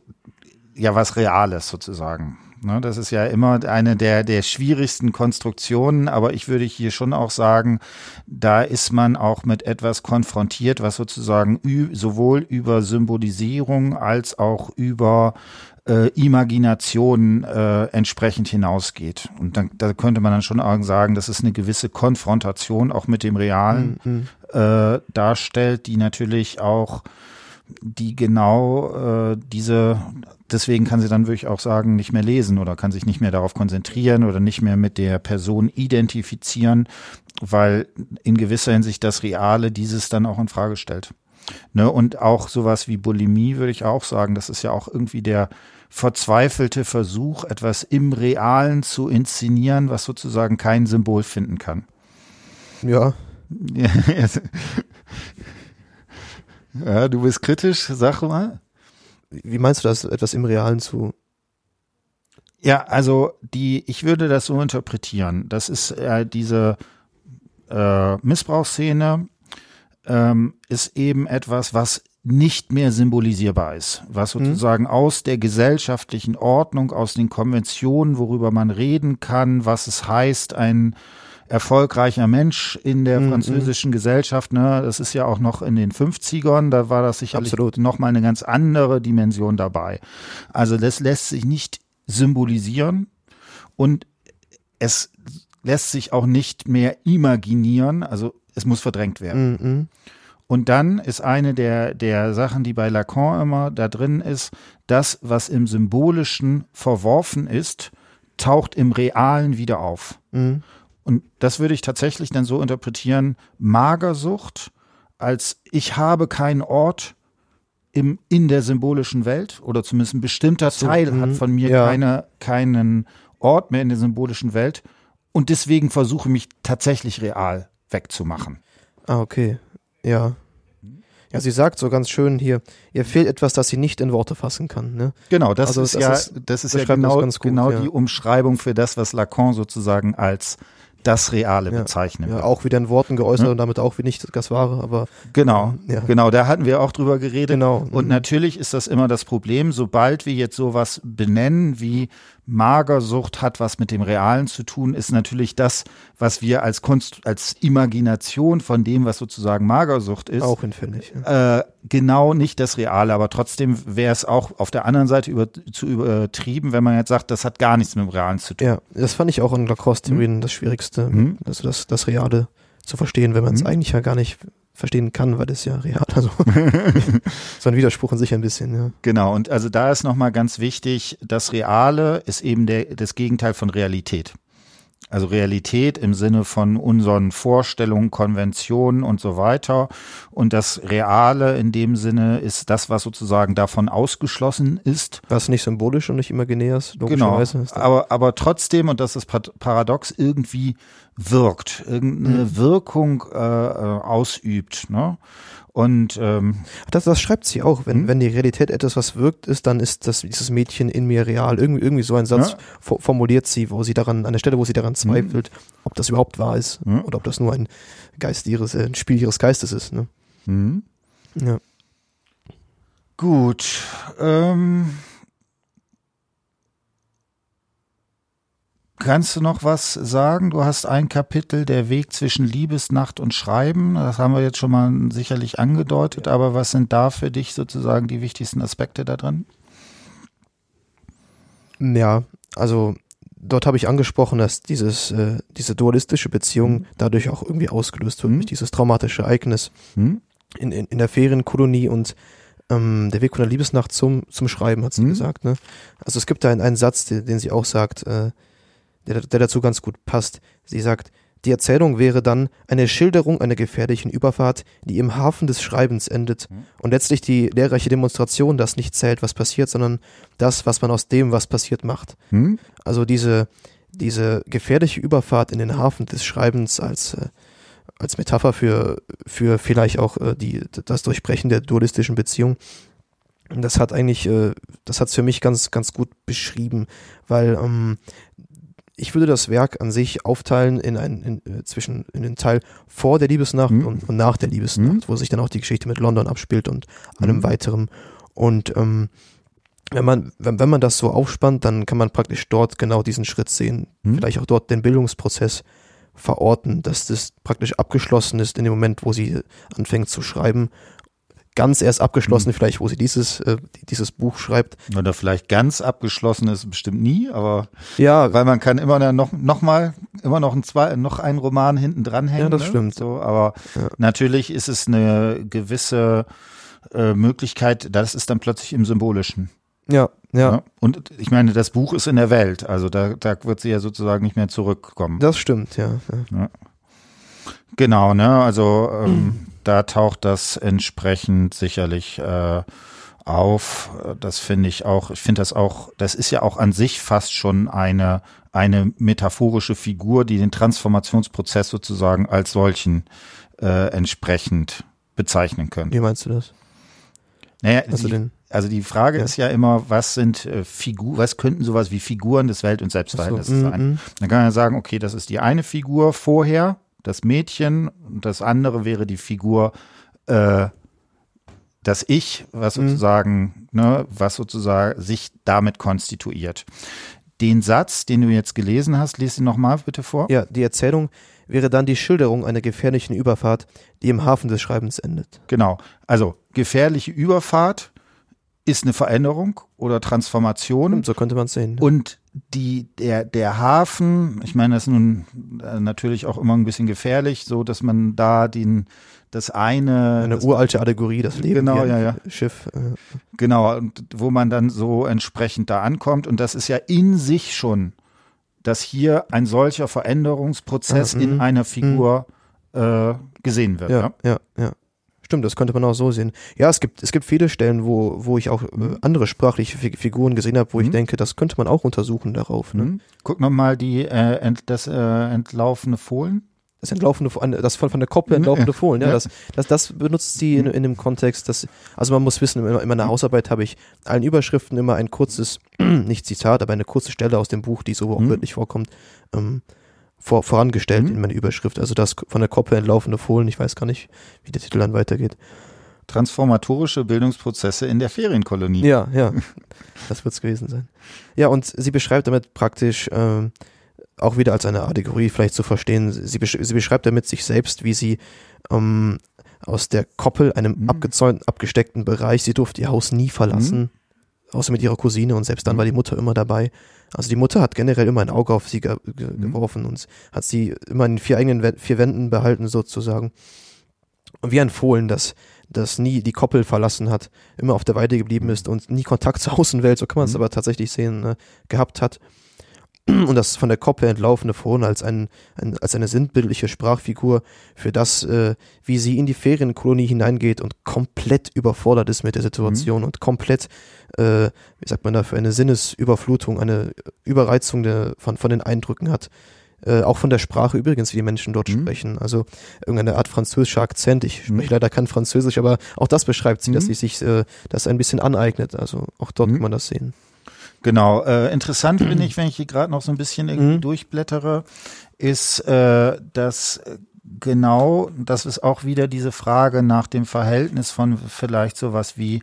ja was Reales sozusagen. Ne, das ist ja immer eine der, der schwierigsten Konstruktionen, aber ich würde hier schon auch sagen, da ist man auch mit etwas konfrontiert, was sozusagen sowohl über Symbolisierung als auch über äh, Imagination äh, entsprechend hinausgeht. Und dann, da könnte man dann schon sagen, dass es eine gewisse Konfrontation auch mit dem Realen mhm. äh, darstellt, die natürlich auch die genau äh, diese, deswegen kann sie dann wirklich auch sagen, nicht mehr lesen oder kann sich nicht mehr darauf konzentrieren oder nicht mehr mit der Person identifizieren, weil in gewisser Hinsicht das Reale dieses dann auch in Frage stellt. Ne? Und auch sowas wie Bulimie würde ich auch sagen, das ist ja auch irgendwie der verzweifelte Versuch, etwas im Realen zu inszenieren, was sozusagen kein Symbol finden kann. Ja. *laughs* Ja, du bist kritisch, sag mal. Wie meinst du das, etwas im Realen zu? Ja, also die, ich würde das so interpretieren. Das ist äh, diese äh, Missbrauchsszene ähm, ist eben etwas, was nicht mehr symbolisierbar ist, was mhm. sozusagen mhm. aus der gesellschaftlichen Ordnung, aus den Konventionen, worüber man reden kann, was es heißt, ein erfolgreicher Mensch in der mhm. französischen Gesellschaft. Ne? Das ist ja auch noch in den 50ern, da war das sicherlich Absolut. noch mal eine ganz andere Dimension dabei. Also das lässt sich nicht symbolisieren und es lässt sich auch nicht mehr imaginieren, also es muss verdrängt werden. Mhm. Und dann ist eine der, der Sachen, die bei Lacan immer da drin ist, das, was im Symbolischen verworfen ist, taucht im Realen wieder auf. Mhm. Und das würde ich tatsächlich dann so interpretieren, Magersucht als ich habe keinen Ort im, in der symbolischen Welt oder zumindest ein bestimmter So, Teil hat mhm, von mir ja. keine, keinen Ort mehr in der symbolischen Welt und deswegen versuche mich tatsächlich real wegzumachen. Ah, okay. Ja. Ja, sie sagt so ganz schön hier, ihr fehlt etwas, das sie nicht in Worte fassen kann. Ne? Genau, das Also ist das ja, ist- das ist ja genau, ganz gut, genau ja. die Umschreibung für das, was Lacan sozusagen als das Reale Ja, bezeichnen Ja, auch wieder in Worten geäußert Ja. und damit auch wie nicht das Wahre, aber Genau, Ja. genau, da hatten wir auch drüber geredet. Genau. Und Mhm. natürlich ist das immer das Problem, sobald wir jetzt sowas benennen wie Magersucht hat was mit dem Realen zu tun, ist natürlich das, was wir als Kunst, als Imagination von dem, was sozusagen Magersucht ist, auch hinfällig. Ja. äh, genau nicht das Reale. Aber trotzdem wäre es auch auf der anderen Seite über, zu übertrieben, wenn man jetzt sagt, das hat gar nichts mit dem Realen zu tun. ja, das fand ich auch in Lacrosse-Theorien das Schwierigste, Mhm. also das, das Reale zu verstehen, wenn man es Mhm. eigentlich ja gar nicht verstehen kann, weil das ja real, also *laughs* so ein Widerspruch in sich ein bisschen, ja. Genau, und also da ist nochmal ganz wichtig, das Reale ist eben der, das Gegenteil von Realität. Also Realität im Sinne von unseren Vorstellungen, Konventionen und so weiter. Und das Reale in dem Sinne ist das, was sozusagen davon ausgeschlossen ist. Was nicht symbolisch und nicht imaginär ist, Genau. logischerweise. ist das- Aber, aber trotzdem, und das ist Par- paradox, irgendwie wirkt, irgendeine Mhm. Wirkung äh, äh, ausübt. Ne? Und ähm, Das, das schreibt sie auch. Wenn, Hm? wenn die Realität etwas, was wirkt, ist, dann ist das, dieses Mädchen in mir real. Irgendwie, irgendwie so ein Satz Ja. fo- formuliert sie, wo sie daran, an der Stelle, wo sie daran zweifelt, ob das überhaupt wahr ist. Hm? Oder ob das nur ein Geist ihres, äh, ein Spiel ihres Geistes ist. Ne? hm? Ja. Gut. Ähm, kannst du noch was sagen? Du hast ein Kapitel, der Weg zwischen Liebesnacht und Schreiben. Das haben wir jetzt schon mal sicherlich angedeutet, aber was sind da für dich sozusagen die wichtigsten Aspekte da drin? ja, also dort habe ich angesprochen, dass dieses, äh, diese dualistische Beziehung Mhm. dadurch auch irgendwie ausgelöst wird, Mhm. durch dieses traumatische Ereignis Hm? in, in, in der Ferienkolonie und ähm, der Weg von der Liebesnacht zum, zum Schreiben, hat sie Mhm. gesagt. Ne? Also es gibt da einen, einen Satz, den, den sie auch sagt, äh, der, der dazu ganz gut passt. Sie sagt, die Erzählung wäre dann eine Schilderung einer gefährlichen Überfahrt, die im Hafen des Schreibens endet Mhm. und letztlich die lehrreiche Demonstration, dass nicht zählt, was passiert, sondern das, was man aus dem, was passiert, macht. Hm? Also diese, diese gefährliche Überfahrt in den Hafen des Schreibens als, äh, als Metapher für, für vielleicht auch äh, die, das Durchbrechen der dualistischen Beziehung. Das hat eigentlich, äh, das hat es für mich ganz, ganz gut beschrieben, weil ähm, ich würde das Werk an sich aufteilen in einen, in, äh, zwischen, in den Teil vor der Liebesnacht Mhm. und, und nach der Liebesnacht, Mhm. wo sich dann auch die Geschichte mit London abspielt und allem Mhm. weiterem. Und ähm, wenn man, wenn, wenn man das so aufspannt, dann kann man praktisch dort genau diesen Schritt sehen, Mhm. vielleicht auch dort den Bildungsprozess verorten, dass das praktisch abgeschlossen ist in dem Moment, wo sie anfängt zu schreiben. Ganz erst abgeschlossen, Mhm. vielleicht, wo sie dieses, äh, dieses Buch schreibt. Oder vielleicht ganz abgeschlossen ist bestimmt nie, aber Ja, weil man kann immer noch, noch mal, immer noch ein zwei, noch einen Roman hinten dranhängen. Ja, das ne? stimmt. So, aber Ja. natürlich ist es eine gewisse äh, Möglichkeit, das ist dann plötzlich im Symbolischen. ja, ja, ne? Und ich meine, das Buch ist in der Welt, also da, da wird sie ja sozusagen nicht mehr zurückkommen. das stimmt, ja. ja. Genau, ne? Also ähm, da taucht das entsprechend sicherlich äh, auf. Das finde ich auch, ich finde das auch, das ist ja auch an sich fast schon eine, eine metaphorische Figur, die den Transformationsprozess sozusagen als solchen äh, entsprechend bezeichnen könnte. Wie meinst du das? Naja, Also die, also die Frage Ja. ist ja immer, was sind äh, Figur, was könnten sowas wie Figuren des Welt- und so, Selbstverhältnisses mm, sein? mm. Dann kann man ja sagen, okay, das ist die eine Figur vorher, das Mädchen, und das andere wäre die Figur, äh, das Ich, was Mhm. sozusagen, ne, was sozusagen sich damit konstituiert. Den Satz, den du jetzt gelesen hast, lies ihn nochmal bitte vor. Ja, die Erzählung wäre dann die Schilderung einer gefährlichen Überfahrt, die im Hafen des Schreibens endet. Genau. Also gefährliche Überfahrt ist eine Veränderung oder Transformation. Und so könnte man es sehen. Und die, der, der Hafen, ich meine, das ist nun äh, natürlich auch immer ein bisschen gefährlich, so dass man da den, das eine, Eine das, uralte Allegorie, das Leben Genau, ja, ja. Schiff. Äh, genau, und wo man dann so entsprechend da ankommt. Und das ist ja in sich schon dass hier ein solcher Veränderungsprozess Ah, in mhm. einer Figur äh, gesehen wird. Ja, ja, ja. Stimmt, das könnte man auch so sehen. Ja, es gibt, es gibt viele Stellen, wo, wo ich auch äh, andere sprachliche Fi- Figuren gesehen habe, wo ich Mhm. denke, das könnte man auch untersuchen darauf. Ne? Mhm. Guck nochmal die äh, ent, das äh, entlaufene Fohlen. Das entlaufende, das von, von der Koppel Mhm, entlaufende Fohlen, ja, ja. Das, das, das benutzt sie in, in dem Kontext, dass, also man muss wissen, in, in meiner Hausarbeit habe ich allen Überschriften immer ein kurzes, *clears throat* nicht Zitat, aber eine kurze Stelle aus dem Buch, die so auch Mhm. wörtlich vorkommt, ähm, vor, vorangestellt Mhm. in meine Überschrift. Also das von der Koppel entlaufende Fohlen, ich weiß gar nicht, wie der Titel dann weitergeht. Transformatorische Bildungsprozesse in der Ferienkolonie. Ja, ja, das wird's gewesen sein. Ja, und sie beschreibt damit praktisch ähm, auch wieder als eine Allegorie vielleicht zu verstehen. Sie, besch sie beschreibt damit sich selbst, wie sie ähm, aus der Koppel, einem Mhm. abgezäunten, abgesteckten Bereich, sie durfte ihr Haus nie verlassen, außer mit ihrer Cousine und selbst dann Mhm. war die Mutter immer dabei. Also die Mutter hat generell immer ein Auge auf sie ge ge Mhm. geworfen und hat sie immer in vier eigenen Wä- vier Wänden behalten sozusagen. Und wie ein Fohlen, das, das nie die Koppel verlassen hat, immer auf der Weide geblieben ist und nie Kontakt zur Außenwelt, so kann man es Mhm. aber tatsächlich sehen, ne, gehabt hat. *clears throat* Und das von der Koppel entlaufene Fohlen als, ein, ein, als eine sinnbildliche Sprachfigur für das, äh, wie sie in die Ferienkolonie hineingeht und komplett überfordert ist mit der Situation und komplett, äh, wie sagt man da, für eine Sinnesüberflutung, eine Überreizung der, von, von den Eindrücken hat. Äh, auch von der Sprache übrigens, wie die Menschen dort Mhm. sprechen. Also irgendeine Art französischer Akzent. Ich Mhm. spreche leider kein Französisch, aber auch das beschreibt sie, dass Mhm. sie sich äh, das ein bisschen aneignet. Also auch dort Mhm. kann man das sehen. Genau. Äh, interessant finde *clears throat* ich, wenn ich hier gerade noch so ein bisschen irgendwie Mhm. durchblättere, ist, äh, dass äh, genau, das ist auch wieder diese Frage nach dem Verhältnis von vielleicht sowas wie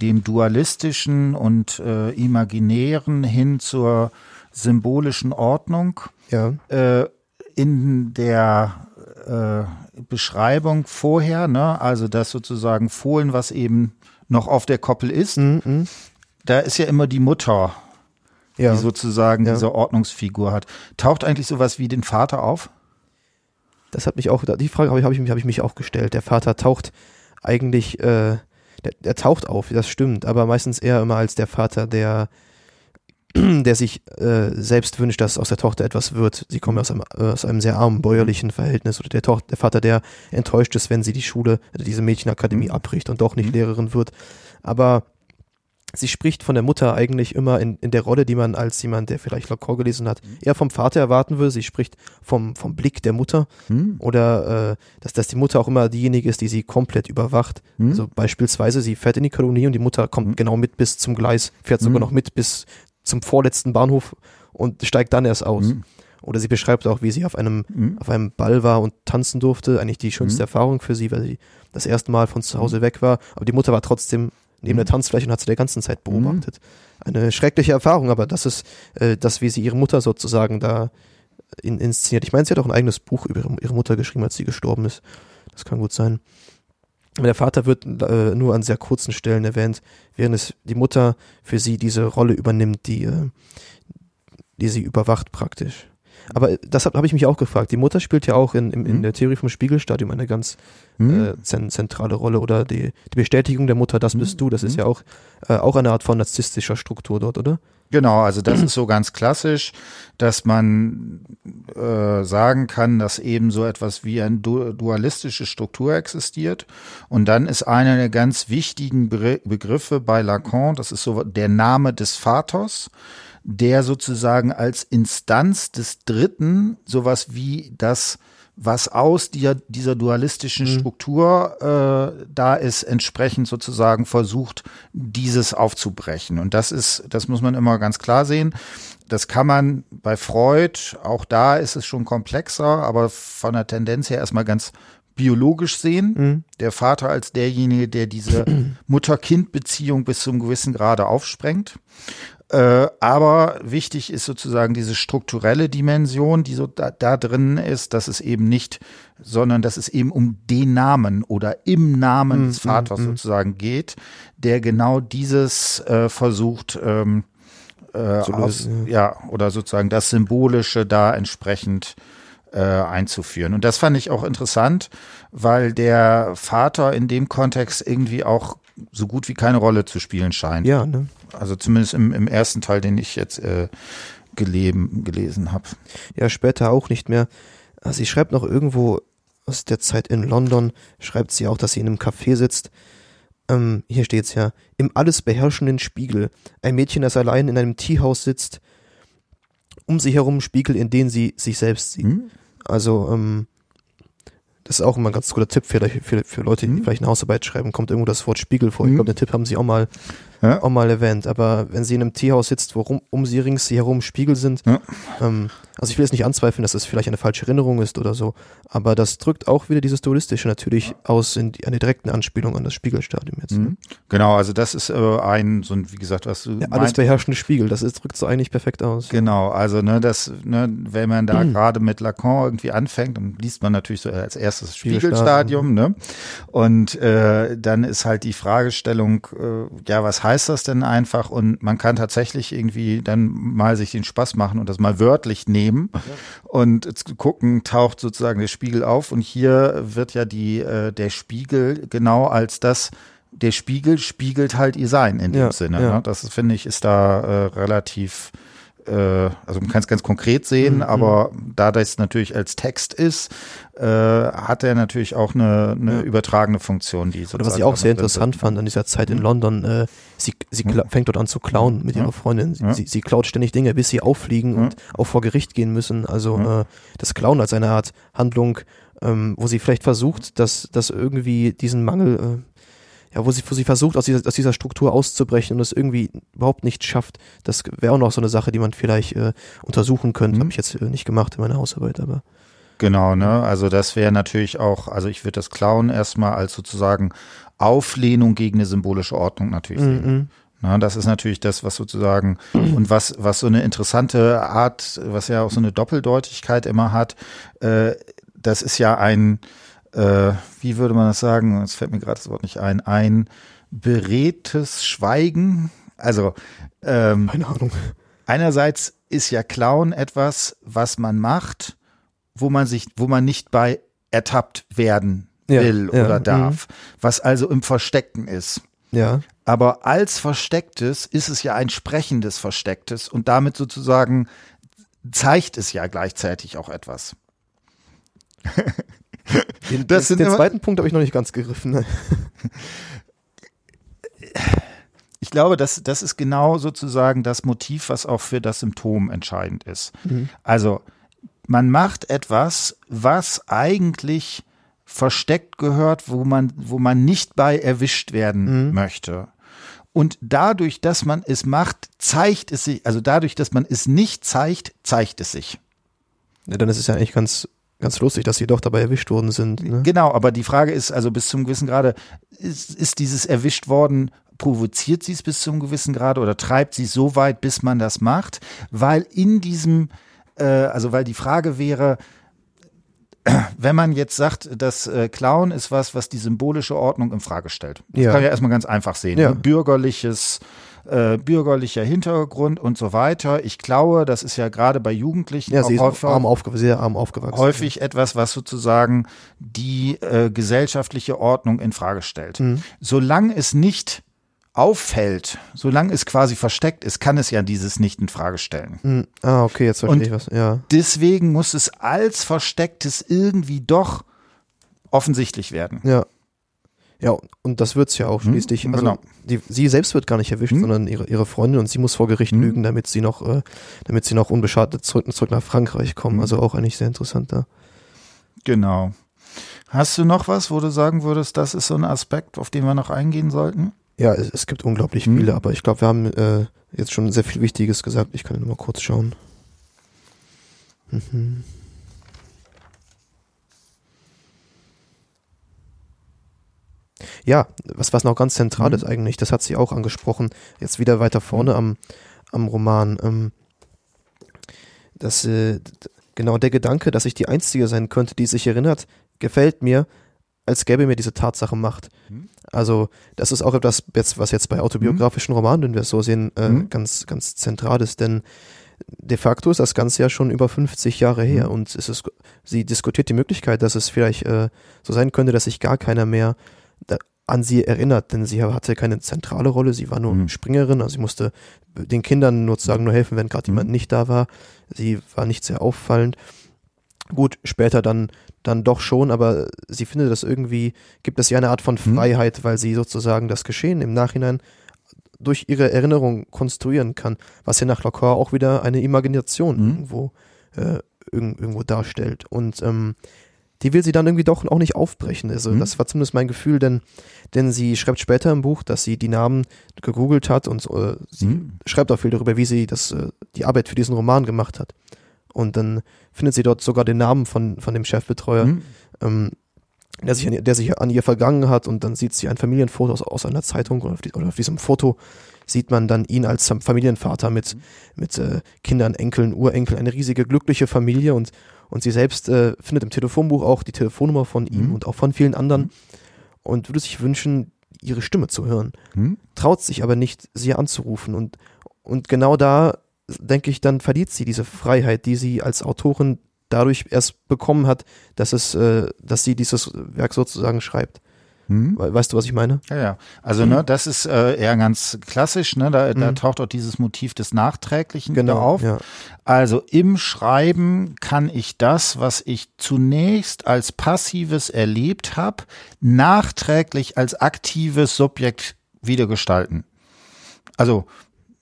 dem dualistischen und äh, imaginären hin zur symbolischen Ordnung. Ja. äh, in der äh, Beschreibung vorher, ne, also das sozusagen Fohlen, was eben noch auf der Koppel ist, Mhm, mhm. Da ist ja immer die Mutter, Ja. die sozusagen Ja. diese Ordnungsfigur hat. Taucht eigentlich sowas wie den Vater auf? Das hat mich auch, die Frage habe ich, habe ich, mich auch gestellt. Der Vater taucht eigentlich, äh, der, der taucht auf, das stimmt, aber meistens eher immer als der Vater, der, *clears throat* der sich äh, selbst wünscht, dass aus der Tochter etwas wird. Sie kommen aus einem, äh, aus einem sehr armen bäuerlichen Verhältnis oder der, Toch der Vater, der enttäuscht ist, wenn sie die Schule, also diese Mädchenakademie Mhm. abbricht und doch nicht Mhm. Lehrerin wird. Aber sie spricht von der Mutter eigentlich immer in, in der Rolle, die man als jemand, der vielleicht Lacan gelesen hat, eher vom Vater erwarten würde. Sie spricht vom, vom Blick der Mutter Hm? oder äh, dass, dass die Mutter auch immer diejenige ist, die sie komplett überwacht. Hm? Also beispielsweise, sie fährt in die Kolonie und die Mutter kommt Mhm. genau mit bis zum Gleis, fährt sogar Mhm. noch mit bis zum vorletzten Bahnhof und steigt dann erst aus. Hm? Oder sie beschreibt auch, wie sie auf einem, Hm? auf einem Ball war und tanzen durfte. Eigentlich die schönste Mhm. Erfahrung für sie, weil sie das erste Mal von zu Hause weg war. Aber die Mutter war trotzdem neben Mhm. der Tanzfläche und hat sie der ganzen Zeit beobachtet. Eine schreckliche Erfahrung, aber das ist äh, das, wie sie ihre Mutter sozusagen da in, inszeniert. Ich meine, sie hat auch ein eigenes Buch über ihre, ihre Mutter geschrieben, als sie gestorben ist. Das kann gut sein. Der Vater wird äh, nur an sehr kurzen Stellen erwähnt, während es die Mutter für sie diese Rolle übernimmt, die, äh, die sie überwacht praktisch. Aber das habe hab ich mich auch gefragt. Die Mutter spielt ja auch in, in, in Mhm. der Theorie vom Spiegelstadium eine ganz Hm? äh, zen zentrale Rolle oder die, die Bestätigung der Mutter, das Mhm. bist du, das ist Mhm. ja auch, äh, auch eine Art von narzisstischer Struktur dort, oder? Genau, also das ist *clears throat* so ganz klassisch, dass man äh, sagen kann, dass eben so etwas wie eine du dualistische Struktur existiert. Und dann ist einer der ganz wichtigen Be Begriffe bei Lacan, das ist so der Name des Vaters, der sozusagen als Instanz des Dritten sowas wie das was aus dieser, dieser dualistischen Mhm. Struktur äh, da ist, entsprechend sozusagen versucht, dieses aufzubrechen. Und das ist, das muss man immer ganz klar sehen. Das kann man bei Freud, auch da ist es schon komplexer, aber von der Tendenz her erstmal ganz biologisch sehen. Mhm. Der Vater als derjenige, der diese *clears throat* Mutter-Kind-Beziehung bis zum gewissen Grade aufsprengt. Äh, aber wichtig ist sozusagen diese strukturelle Dimension, die so da, da drin ist, dass es eben nicht, sondern dass es eben um den Namen oder im Namen Mm, des Vaters mm, mm. sozusagen geht, der genau dieses äh, versucht, ähm, äh, aus, lösen, ja. oder sozusagen das Symbolische da entsprechend äh, einzuführen. Und das fand ich auch interessant, weil der Vater in dem Kontext irgendwie auch so gut wie keine Rolle zu spielen scheint. Ja, ne? Also zumindest im, im ersten Teil, den ich jetzt äh, gelesen habe. Ja, später auch nicht mehr. Sie schreibt noch irgendwo aus der Zeit in London, schreibt sie auch, dass sie in einem Café sitzt. Ähm, hier steht's ja, im alles beherrschenden Spiegel. Ein Mädchen, das allein in einem Teehaus sitzt, um sich herum Spiegel, in denen sie sich selbst sieht. Hm? Also, ähm, das ist auch immer ein ganz guter Tipp für, für, für Leute, die hm? vielleicht eine Hausarbeit schreiben, kommt irgendwo das Wort Spiegel vor. Ich hm? glaube, den Tipp haben sie auch mal ja. auch mal erwähnt. Aber wenn sie in einem Teehaus sitzt, wo rum, um sie rings sie herum Spiegel sind, ja. ähm, also ich will jetzt nicht anzweifeln, dass es vielleicht eine falsche Erinnerung ist oder so, aber das drückt auch wieder dieses Dualistische natürlich aus in die, eine direkten Anspielung an das Spiegelstadium jetzt. Ne? Mhm. Genau, also das ist äh, ein, so ein, wie gesagt, was du. Ja, alles beherrschende Spiegel, das ist, drückt so eigentlich perfekt aus. Genau, also ne, das, ne, wenn man da mhm. gerade mit Lacan irgendwie anfängt, dann liest man natürlich so als erstes Spiegelstadium, ne? Und äh, dann ist halt die Fragestellung, äh, ja, was heißt das denn einfach? Und man kann tatsächlich irgendwie dann mal sich den Spaß machen und das mal wörtlich nehmen nehmen ja. und gucken, taucht sozusagen der Spiegel auf. Und hier wird ja die, äh, der Spiegel genau als das, der Spiegel spiegelt halt ihr Sein in dem ja, Sinne. Ja. Ne? Das finde ich ist da äh, relativ also man kann es ganz konkret sehen, mhm. aber da das natürlich als Text ist, äh, hat er natürlich auch eine, eine ja. übertragene Funktion. Die Oder was ich auch sehr interessant wird. fand an dieser Zeit in mhm. London, äh, sie, sie mhm. fängt dort an zu klauen mit ihrer Freundin. Sie, ja. sie, klaut ständig Dinge, bis sie auffliegen ja. und auch vor Gericht gehen müssen. Also äh, das Klauen als eine Art Handlung, ähm, wo sie vielleicht versucht, dass, dass irgendwie diesen Mangel äh, ja, wo sie, wo sie versucht, aus dieser, aus dieser Struktur auszubrechen und es irgendwie überhaupt nicht schafft. Das wäre auch noch so eine Sache, die man vielleicht äh, untersuchen könnte. Mhm. Habe ich jetzt äh, nicht gemacht in meiner Hausarbeit, aber. Genau, ne? Also das wäre natürlich auch, also ich würde das Klauen erstmal als sozusagen Auflehnung gegen eine symbolische Ordnung natürlich sehen. Mhm. Na, das ist natürlich das, was sozusagen *clears throat* und was, was so eine interessante Art, was ja auch so eine Doppeldeutigkeit immer hat, äh, das ist ja ein, äh, wie würde man das sagen? Es fällt mir gerade das Wort nicht ein. Ein beredtes Schweigen. Also, ähm, keine Ahnung. Einerseits ist ja Clown etwas, was man macht, wo man sich, wo man nicht bei ertappt werden will ja, oder ja, darf, mh. was also im Versteckten ist. Ja. Aber als Verstecktes ist es ja ein sprechendes Verstecktes und damit sozusagen zeigt es ja gleichzeitig auch etwas. *laughs* Den, das den, den zweiten Punkt habe ich noch nicht ganz gegriffen. Ne? *laughs* Ich glaube, das, das ist genau sozusagen das Motiv, was auch für das Symptom entscheidend ist. Mhm. Also man macht etwas, was eigentlich versteckt gehört, wo man, wo man nicht bei erwischt werden mhm. möchte. Und dadurch, dass man es macht, zeigt es sich, also dadurch, dass man es nicht zeigt, zeigt es sich. Ja, dann ist es ja eigentlich ganz Ganz lustig, dass sie doch dabei erwischt worden sind. Ne? Genau, aber die Frage ist, also bis zum gewissen Grade, ist, ist dieses erwischt worden, provoziert sie es bis zum gewissen Grade oder treibt sie so weit, bis man das macht? Weil in diesem, äh, also weil die Frage wäre, *clears throat* wenn man jetzt sagt, das äh, Clown ist was, was die symbolische Ordnung in Frage stellt. Das ja. kann ja erstmal ganz einfach sehen. Ja. Ne? Bürgerliches, äh, bürgerlicher Hintergrund und so weiter. Ich glaube, das ist ja gerade bei Jugendlichen ja, ist häufig, arm sehr arm aufgewachsen. häufig etwas, was sozusagen die äh, gesellschaftliche Ordnung in Frage stellt. Mhm. Solange es nicht auffällt, solange es quasi versteckt ist, kann es ja dieses nicht in Frage stellen. Mhm. Ah, okay, jetzt verstehe und ich was. Ja. Deswegen muss es als verstecktes irgendwie doch offensichtlich werden. Ja. Ja, und das wird's ja auch hm, schließlich. Hm, also genau. die, sie selbst wird gar nicht erwischt, hm. sondern ihre, ihre Freundin und sie muss vor Gericht hm. lügen, damit sie noch, äh, damit sie noch unbeschadet zurück, zurück nach Frankreich kommen. Hm. Also auch eigentlich sehr interessant da. Genau. Hast du noch was, wo du sagen würdest, das ist so ein Aspekt, auf den wir noch eingehen sollten? Ja, es, es gibt unglaublich hm. viele, aber ich glaube, wir haben äh, jetzt schon sehr viel Wichtiges gesagt. Ich kann nur mal kurz schauen. Mhm. Ja, was, was noch ganz zentral mhm. ist eigentlich, das hat sie auch angesprochen, jetzt wieder weiter vorne am, am Roman, ähm, dass äh, genau der Gedanke, dass ich die Einzige sein könnte, die sich erinnert, gefällt mir, als gäbe mir diese Tatsache Macht. Mhm. Also das ist auch etwas, jetzt, was jetzt bei autobiografischen mhm. Romanen, wenn wir es so sehen, äh, mhm. ganz, ganz zentral ist, denn de facto ist das Ganze ja schon über 50 Jahre her mhm. und es ist, sie diskutiert die Möglichkeit, dass es vielleicht äh, so sein könnte, dass sich gar keiner mehr an sie erinnert, denn sie hatte keine zentrale Rolle, sie war nur mhm. Springerin, also sie musste den Kindern nur sozusagen nur helfen, wenn gerade mhm. jemand nicht da war. Sie war nicht sehr auffallend. Gut, später dann, dann doch schon, aber sie findet das irgendwie, gibt es ja eine Art von mhm. Freiheit, weil sie sozusagen das Geschehen im Nachhinein durch ihre Erinnerung konstruieren kann, was ja nach Lacan auch wieder eine Imagination mhm. irgendwo, äh, irgendwo darstellt. Und ähm, die will sie dann irgendwie doch auch nicht aufbrechen. Also mhm. das war zumindest mein Gefühl, denn, denn sie schreibt später im Buch, dass sie die Namen gegoogelt hat und äh, sie mhm. schreibt auch viel darüber, wie sie das, äh, die Arbeit für diesen Roman gemacht hat. Und dann findet sie dort sogar den Namen von, von dem Chefbetreuer, mhm. ähm, der, sich an, der sich an ihr vergangen hat und dann sieht sie ein Familienfoto aus, aus einer Zeitung oder auf, die, oder auf diesem Foto sieht man dann ihn als Familienvater mit, mhm. mit äh, Kindern, Enkeln, Urenkeln, eine riesige glückliche Familie und und sie selbst äh, findet im Telefonbuch auch die Telefonnummer von ihm mhm. und auch von vielen anderen mhm. und würde sich wünschen, ihre Stimme zu hören. Mhm. Traut sich aber nicht, sie anzurufen. Und, und genau da, denke ich, dann verliert sie diese Freiheit, die sie als Autorin dadurch erst bekommen hat, dass es, äh, dass sie dieses Werk sozusagen schreibt. Hm? Weißt du, was ich meine? Ja, ja. Also, hm. ne, das ist äh, eher ganz klassisch, ne? Da, hm. da taucht auch dieses Motiv des Nachträglichen genau, auf. Ja. Also im Schreiben kann ich das, was ich zunächst als passives erlebt habe, nachträglich als aktives Subjekt wiedergestalten. Also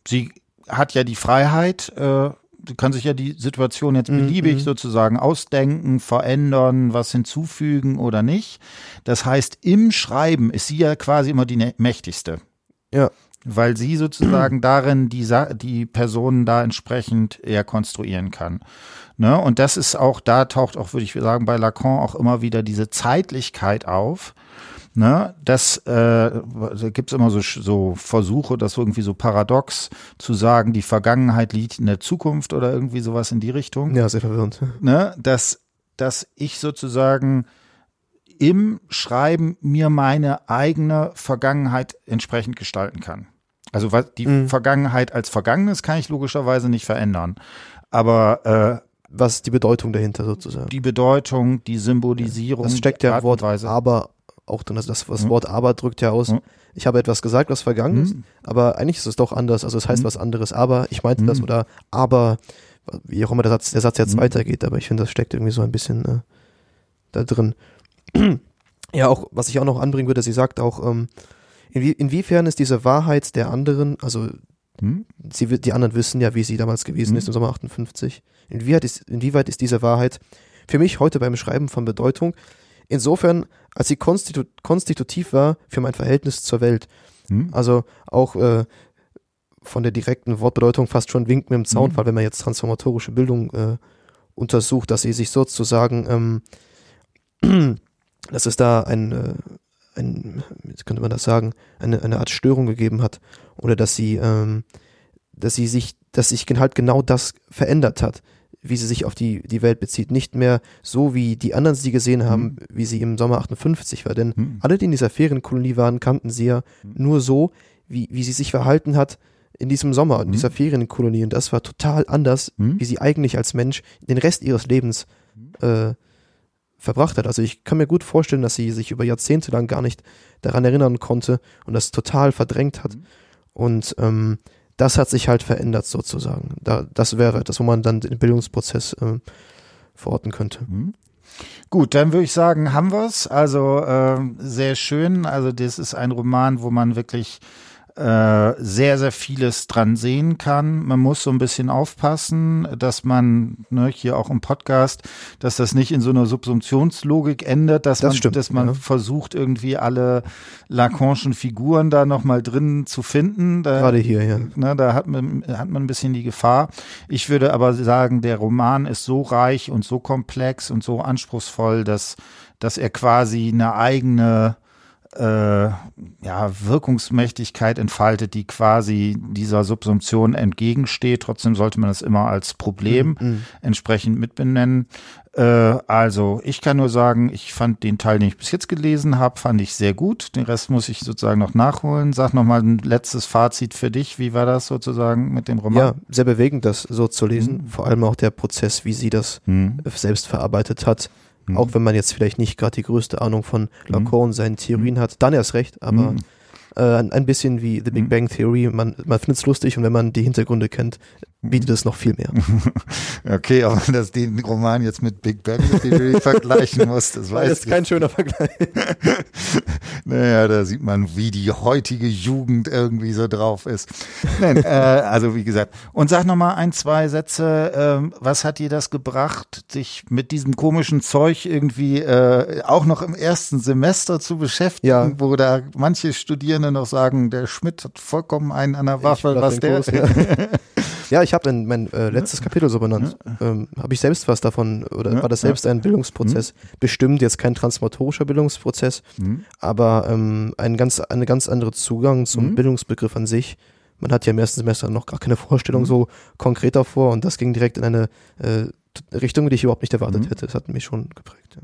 sie hat ja die Freiheit, äh, kann sich ja die Situation jetzt mhm, beliebig mhm. sozusagen ausdenken, verändern, was hinzufügen oder nicht. Das heißt, im Schreiben ist sie ja quasi immer die mächtigste. Ja. Weil sie sozusagen darin die, Sa die Personen da entsprechend eher konstruieren kann. Ne? Und das ist auch, da taucht auch, würde ich sagen, bei Lacan auch immer wieder diese Zeitlichkeit auf Ne, das äh, da gibt es immer so, so Versuche, das irgendwie so paradox zu sagen, die Vergangenheit liegt in der Zukunft oder irgendwie sowas in die Richtung. Ja, sehr verwirrend. Ne, dass, dass ich sozusagen im Schreiben mir meine eigene Vergangenheit entsprechend gestalten kann. Also was die mhm. Vergangenheit als Vergangenes kann ich logischerweise nicht verändern. Aber äh, was ist die Bedeutung dahinter sozusagen? Die Bedeutung, die Symbolisierung. Das steckt ja im Wort aber auch drin. Also das, das mhm. Wort aber drückt ja aus, mhm. ich habe etwas gesagt, was vergangen ist, mhm. aber eigentlich ist es doch anders. Also es heißt was anderes, aber ich meinte das oder aber, wie auch immer der Satz, der Satz jetzt weitergeht, aber ich finde, das steckt irgendwie so ein bisschen äh, da drin. ja, auch, was ich auch noch anbringen würde, sie sagt auch, ähm, inwie, inwiefern ist diese Wahrheit der anderen, also hm? sie, die anderen wissen ja, wie sie damals gewesen hm? ist im Sommer 58. Inwieweit ist, inwieweit ist diese Wahrheit für mich heute beim Schreiben von Bedeutung? Insofern, als sie konstitu konstitutiv war für mein Verhältnis zur Welt. Hm. Also auch äh, von der direkten Wortbedeutung fast schon winkt mit dem Zaunfall, hm. wenn man jetzt transformatorische Bildung äh, untersucht, dass sie sich sozusagen, ähm, *clears throat* dass es da ein, äh, ein, könnte man das sagen, eine, eine Art Störung gegeben hat oder dass sie, ähm, dass sie sich, dass sich halt genau das verändert hat wie sie sich auf die, die Welt bezieht. Nicht mehr so, wie die anderen sie gesehen haben, mhm. wie sie im Sommer 58 war. Denn mhm. alle, die in dieser Ferienkolonie waren, kannten sie ja mhm. nur so, wie, wie sie sich verhalten hat in diesem Sommer, in mhm. dieser Ferienkolonie. Und das war total anders, mhm. wie sie eigentlich als Mensch den Rest ihres Lebens äh, verbracht hat. Also ich kann mir gut vorstellen, dass sie sich über Jahrzehnte lang gar nicht daran erinnern konnte und das total verdrängt hat. Und ähm, das hat sich halt verändert sozusagen. Da, das wäre das, wo man dann den Bildungsprozess äh, verorten könnte. Mhm. Gut, dann würde ich sagen, haben wir es. Also äh, sehr schön. Also das ist ein Roman, wo man wirklich äh, sehr, sehr vieles dran sehen kann. Man muss so ein bisschen aufpassen, dass man, ne, hier auch im Podcast, dass das nicht in so einer Subsumptionslogik endet, dass das man, stimmt, dass man ja. versucht, irgendwie alle Lacanischen Figuren da nochmal drin zu finden. Da, Gerade hier, ja. Ne, da hat man, hat man ein bisschen die Gefahr. Ich würde aber sagen, der Roman ist so reich und so komplex und so anspruchsvoll, dass, dass er quasi eine eigene äh, ja, Wirkungsmächtigkeit entfaltet, die quasi dieser Subsumption entgegensteht. Trotzdem sollte man das immer als Problem mhm. entsprechend mitbenennen. Äh, also ich kann nur sagen, ich fand den Teil, den ich bis jetzt gelesen habe, fand ich sehr gut. Den Rest muss ich sozusagen noch nachholen. Sag noch mal ein letztes Fazit für dich. Wie war das sozusagen mit dem Roman? Ja, sehr bewegend, das so zu lesen. Mhm. Vor allem auch der Prozess, wie sie das mhm. selbst verarbeitet hat Mhm. Auch wenn man jetzt vielleicht nicht gerade die größte Ahnung von Lacan und seinen Theorien hat, dann erst recht, aber mhm. äh, ein bisschen wie The Big Bang Theory, man, man findet es lustig und wenn man die Hintergründe kennt, bietet es noch viel mehr. *laughs* okay, aber wenn das den Roman jetzt mit Big Bang Theory vergleichen muss, das weiß Das ist kein schöner Vergleich. *laughs* naja, da sieht man, wie die heutige Jugend irgendwie so drauf ist. Nein, äh, also wie gesagt. Und sag noch mal ein, zwei Sätze. Ähm, was hat dir das gebracht, sich mit diesem komischen Zeug irgendwie äh, auch noch im ersten Semester zu beschäftigen, ja. wo da manche Studierende noch sagen, der Schmidt hat vollkommen einen an der Waffe, was der. Kurs, ja. *laughs* Ja, ich habe in mein äh, letztes Kapitel so benannt. Ähm, habe ich selbst was davon oder war das selbst ein Bildungsprozess? Mhm. Bestimmt jetzt kein transformatorischer Bildungsprozess, mhm. aber ähm, ein ganz eine ganz andere Zugang zum mhm. Bildungsbegriff an sich. Man hat ja im ersten Semester noch gar keine Vorstellung mhm. so konkret davor und das ging direkt in eine äh, Richtung, die ich überhaupt nicht erwartet mhm. hätte. Das hat mich schon geprägt. Ja.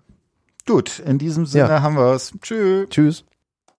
Gut, in diesem Sinne ja. haben wir es. Tschüss. Tschüss.